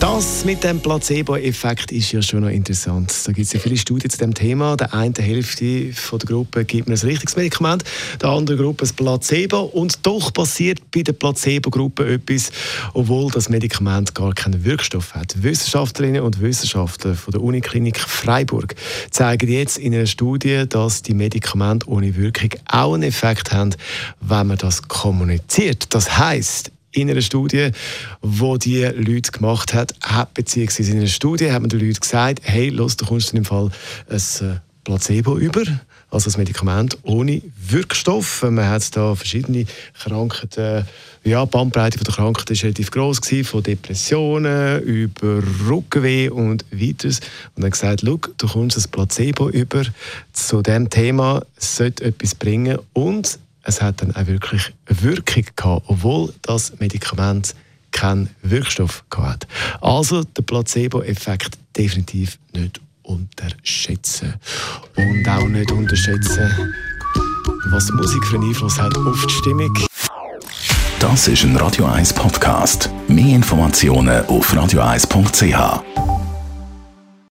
Das mit dem Placebo-Effekt ist ja schon noch interessant. Da gibt es ja viele Studien zu dem Thema. Der eine Hälfte von der Gruppe gibt mir ein richtiges Medikament, der andere Gruppe ein Placebo. Und doch passiert bei der Placebo-Gruppe etwas, obwohl das Medikament gar keinen Wirkstoff hat. Wissenschaftlerinnen und Wissenschaftler von der Uniklinik Freiburg zeigen jetzt in einer Studie, dass die Medikamente ohne Wirkung auch einen Effekt haben, wenn man das kommuniziert. Das heißt, in einer Studie, wo die Leute gemacht hat, hat beziehungsweise in einer Studie hat man den Leuten gesagt, hey, los, du kommst in dem Fall ein äh, Placebo über, also ein Medikament ohne Wirkstoff. Man hat da verschiedene Krankheiten, ja, die Bandbreite der Krankheiten war relativ groß gewesen, von Depressionen über Rückenweh und weiteres. Und dann gesagt, du kommst ein Placebo über zu dem Thema, es sollte etwas bringen und es hat dann auch wirklich Wirkung gehabt, obwohl das Medikament keinen Wirkstoff hat. Also der Placebo-Effekt definitiv nicht unterschätzen. Und auch nicht unterschätzen, was Musik für einen Einfluss hat auf die Stimmung. Das ist ein Radio 1 Podcast. Mehr Informationen auf radio1.ch.